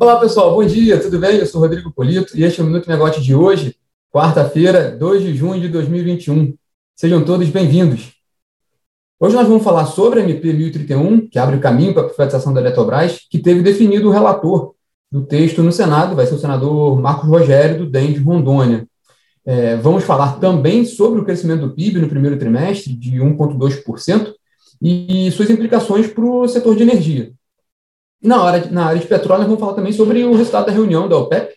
Olá, pessoal, bom dia, tudo bem? Eu sou Rodrigo Polito e este é o Minuto Negócio de hoje, quarta-feira, 2 de junho de 2021. Sejam todos bem-vindos. Hoje nós vamos falar sobre a MP 1031, que abre o caminho para a privatização da Eletrobras, que teve definido o relator do texto no Senado, vai ser o senador Marcos Rogério, do DEM de Rondônia. É, vamos falar também sobre o crescimento do PIB no primeiro trimestre, de 1,2%, e suas implicações para o setor de energia. E na, hora, na área de petróleo, nós vamos falar também sobre o resultado da reunião da OPEP,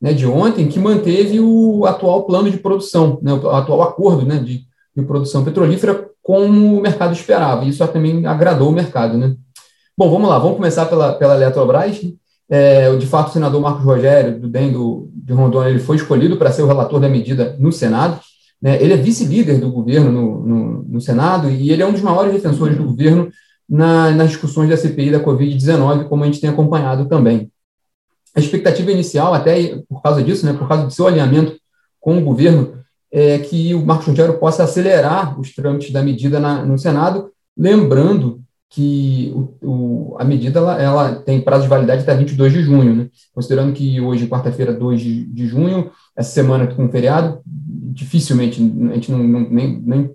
né, de ontem, que manteve o atual plano de produção, né, o atual acordo né, de, de produção petrolífera como o mercado esperava. Isso também agradou o mercado. Né? Bom, vamos lá, vamos começar pela, pela Eletrobras. É, de fato, o senador Marcos Rogério, do DEM do, de Rondônia, ele foi escolhido para ser o relator da medida no Senado. Né? Ele é vice-líder do governo no, no, no, Senado e ele é um dos maiores defensores do governo na, nas discussões da CPI da Covid-19, como a gente tem acompanhado também. A expectativa inicial, até por causa disso, né, por causa do seu alinhamento com o governo, é que o Marcos Rogério possa acelerar os trâmites da medida na, no Senado, lembrando que o, o, a medida ela, ela, tem prazo de validade até 22 de junho, né? considerando que hoje, quarta-feira, 2 de, de, junho, essa semana com feriado, dificilmente, a gente não, não, nem, nem,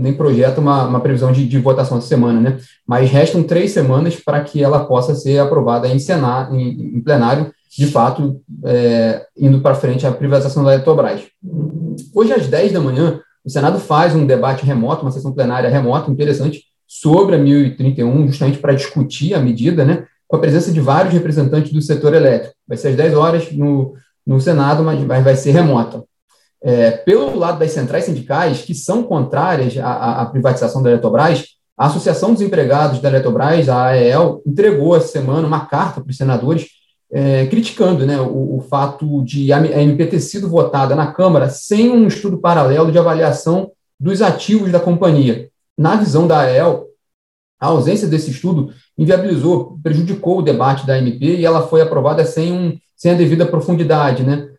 nem projeta uma, uma previsão de, de, votação essa semana, né? mas restam três semanas para que ela possa ser aprovada em, Senado, em, em plenário, de fato, é, indo para frente a privatização da Eletrobras. Hoje, às 10 da manhã, o Senado faz um debate remoto, uma sessão plenária remota, interessante, sobre a 1031, justamente para discutir a medida, né, com a presença de vários representantes do setor elétrico. Vai ser às 10 horas no, no Senado, mas vai ser remota. É, pelo lado das centrais sindicais, que são contrárias à, à, privatização da Eletrobras, a Associação dos Empregados da Eletrobras, a AEL, entregou essa semana uma carta para os senadores é, criticando né, o, o, fato de a MP ter sido votada na Câmara sem um estudo paralelo de avaliação dos ativos da companhia na visão da AEL, a ausência desse estudo inviabilizou, prejudicou o debate da MP e ela foi aprovada sem, um, sem a devida profundidade, né?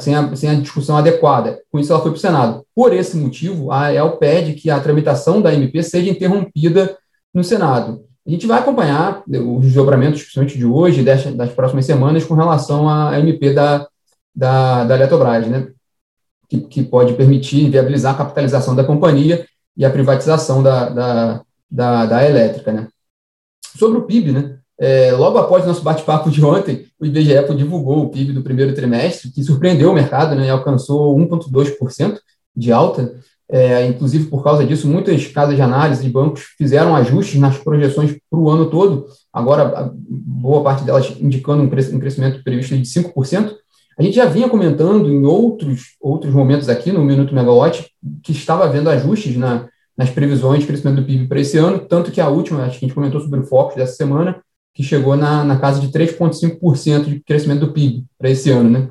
Sem, a, sem a discussão adequada. Com isso, ela foi para o Senado. Por esse motivo, a AEL pede que a tramitação da MP seja interrompida no Senado. A gente vai acompanhar os desdobramentos, principalmente de hoje, das, das próximas semanas, com relação à MP da, da, da Eletrobras, né? Que, que pode permitir viabilizar a capitalização da companhia e a privatização da, da, da, da elétrica. Né? Sobre o PIB, né? É, logo após nosso bate-papo de ontem, o IBGE divulgou o PIB do primeiro trimestre, que surpreendeu o mercado né, e alcançou 1,2% de alta. É, inclusive, por causa disso, muitas casas de análise de bancos fizeram ajustes nas projeções para o ano todo, agora, boa parte delas indicando um crescimento previsto de 5%. A gente já vinha comentando em outros, outros momentos aqui no Minuto Megawatt que estava havendo ajustes na, nas previsões de crescimento do PIB para esse ano, tanto que a última, acho que a gente comentou sobre o Focus dessa semana, que chegou na, na casa de 3,5% de crescimento do PIB para esse ano. Né?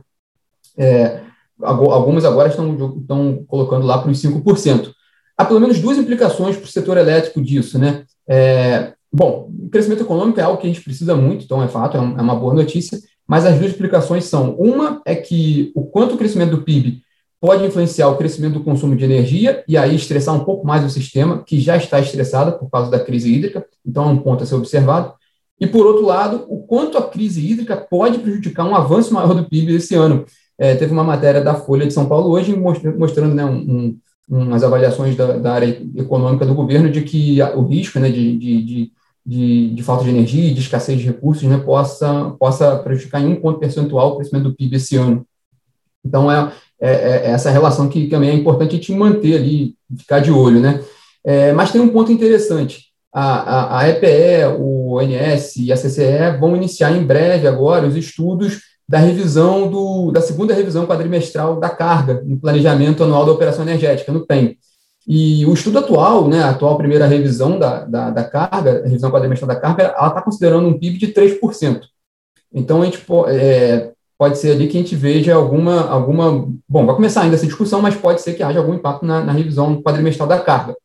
É, algumas agora estão, estão colocando lá para os 5%. Há pelo menos duas implicações para o setor elétrico disso. Né? É, bom, o crescimento econômico é algo que a gente precisa muito, então é fato, é, é uma boa notícia, mas as duas explicações são: uma é que o quanto o crescimento do PIB pode influenciar o crescimento do consumo de energia e aí estressar um pouco mais o sistema, que já está estressado por causa da crise hídrica, então é um ponto a ser observado. E, por outro lado, o quanto a crise hídrica pode prejudicar um avanço maior do PIB esse ano. É, teve uma matéria da Folha de São Paulo hoje mostrando né, um, um, umas avaliações da, da, área econômica do governo de que o risco né, de, de, de de, falta de energia e de escassez de recursos né, possa, possa prejudicar em um ponto percentual o crescimento do PIB esse ano. Então, é, é, é essa relação que também é importante a gente manter ali, ficar de olho. Né? É, mas tem um ponto interessante. A, a, a, EPE, o ONS e a CCE vão iniciar em breve agora os estudos da revisão do, da segunda revisão quadrimestral da carga no planejamento anual da operação energética, no PEN. E o estudo atual, né, a atual primeira revisão da, da, da carga, a revisão quadrimestral da carga, ela está considerando um PIB de 3%. Então, a gente é, pode ser ali que a gente veja alguma, alguma. Bom, vai começar ainda essa discussão, mas pode ser que haja algum impacto na, na revisão quadrimestral da carga.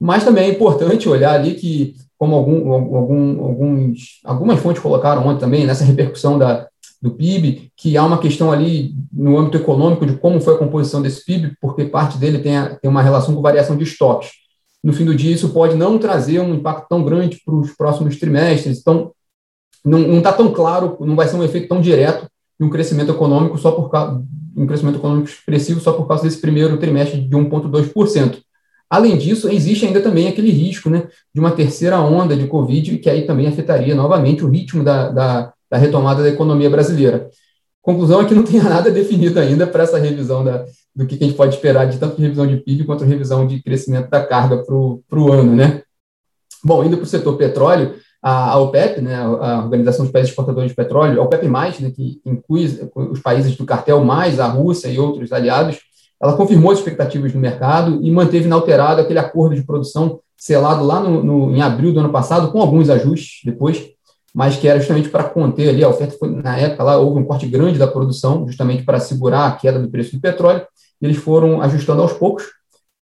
Mas também é importante olhar ali que, como algum, algum, alguns, algumas fontes colocaram ontem também, nessa repercussão da, do PIB, que há uma questão ali no âmbito econômico de como foi a composição desse PIB, porque parte dele tem, a, tem uma relação com variação de estoques. No fim do dia, isso pode não trazer um impacto tão grande para os próximos trimestres. Então, não está tão claro, não vai ser um efeito tão direto de um crescimento econômico só por causa um crescimento econômico expressivo só por causa desse primeiro trimestre de 1,2%. Além disso, existe ainda também aquele risco né, de uma terceira onda de Covid, que aí também afetaria novamente o ritmo da, da, da retomada da economia brasileira. Conclusão é que não tem nada definido ainda para essa revisão da, do que a gente pode esperar de tanto revisão de PIB quanto revisão de crescimento da carga para o ano. Né? Bom, indo para o setor petróleo, a, OPEP, né, a Organização dos Países Exportadores de Petróleo, a OPEP+, né, que inclui os países do cartel, mais a Rússia e outros aliados, ela confirmou as expectativas no mercado e manteve inalterado aquele acordo de produção selado lá no, no, em abril do ano passado, com alguns ajustes depois, mas que era justamente para conter ali, a oferta foi, na época lá, houve um corte grande da produção, justamente para segurar a queda do preço do petróleo, eles foram ajustando aos poucos,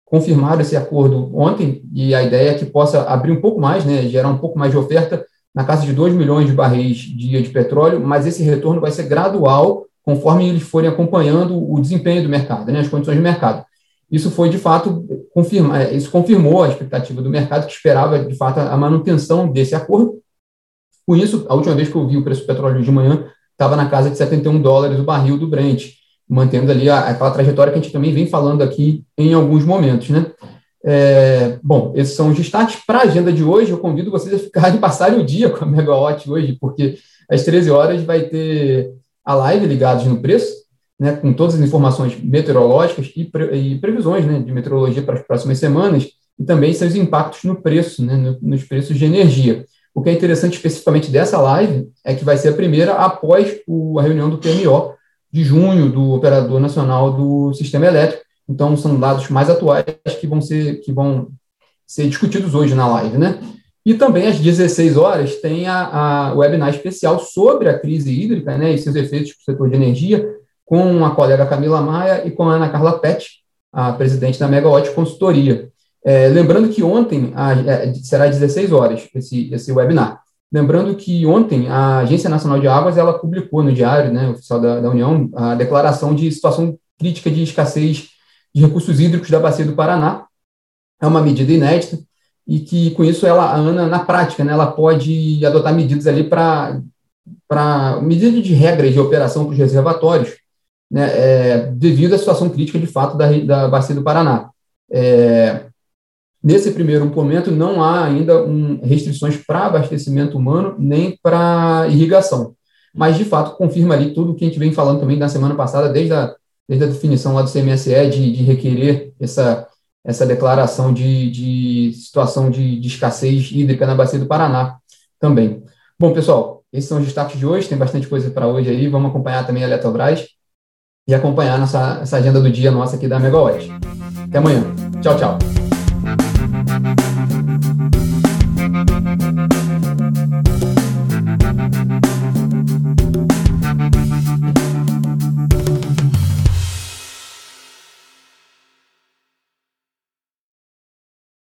confirmaram esse acordo ontem, e a ideia é que possa abrir um pouco mais, né, gerar um pouco mais de oferta, na casa de 2 milhões de barris dia de petróleo, mas esse retorno vai ser gradual, conforme eles forem acompanhando o desempenho do mercado, né, as condições do mercado. Isso foi, de fato, confirma, é, isso confirmou a expectativa do mercado, que esperava, de fato, a manutenção desse acordo. Com isso, a última vez que eu vi o preço do petróleo de manhã, estava na casa de 71 dólares o barril do Brent mantendo ali aquela trajetória que a gente também vem falando aqui em alguns momentos, né? É, bom, esses são os destaques para a agenda de hoje. Eu convido vocês a ficarem passarem o dia com a Megawatt hoje, porque às 13 horas vai ter a live ligados no preço, né, com todas as informações meteorológicas e, pre, e previsões né, de meteorologia para as próximas semanas, e também seus impactos no preço, né, no, nos preços de energia. O que é interessante especificamente dessa live é que vai ser a primeira após o, a reunião do PMO, de junho do Operador Nacional do Sistema Elétrico. Então, são dados mais atuais que vão ser, que vão ser discutidos hoje na live, né? E também às 16 horas tem a, a webinar especial sobre a crise hídrica né, e seus efeitos para o setor de energia, com a colega Camila Maia e com a Ana Carla Pet, a presidente da Megawatt Consultoria. É, lembrando que ontem a, é, será às 16 horas esse, esse webinar. Lembrando que ontem a Agência Nacional de Águas ela publicou no Diário né, Oficial da, da União a declaração de situação crítica de escassez de recursos hídricos da Bacia do Paraná. É uma medida inédita e que, com isso, ela, a ANA, na prática, né, ela pode adotar medidas ali para medidas de regras de operação para os reservatórios, né, é, devido à situação crítica, de fato, da, da Bacia do Paraná. É, Nesse primeiro momento, não há ainda um, restrições para abastecimento humano nem para irrigação. Mas, de fato, confirma ali tudo o que a gente vem falando também na semana passada, desde a, desde a definição lá do CMSE de, de requerer essa, essa declaração de, de situação de, de, escassez hídrica na bacia do Paraná também. Bom, pessoal, esses são os destaques de hoje, tem bastante coisa para hoje aí, vamos acompanhar também a Eletrobras e acompanhar nossa, essa agenda do dia nossa aqui da Megawatt. Até amanhã. Tchau, tchau.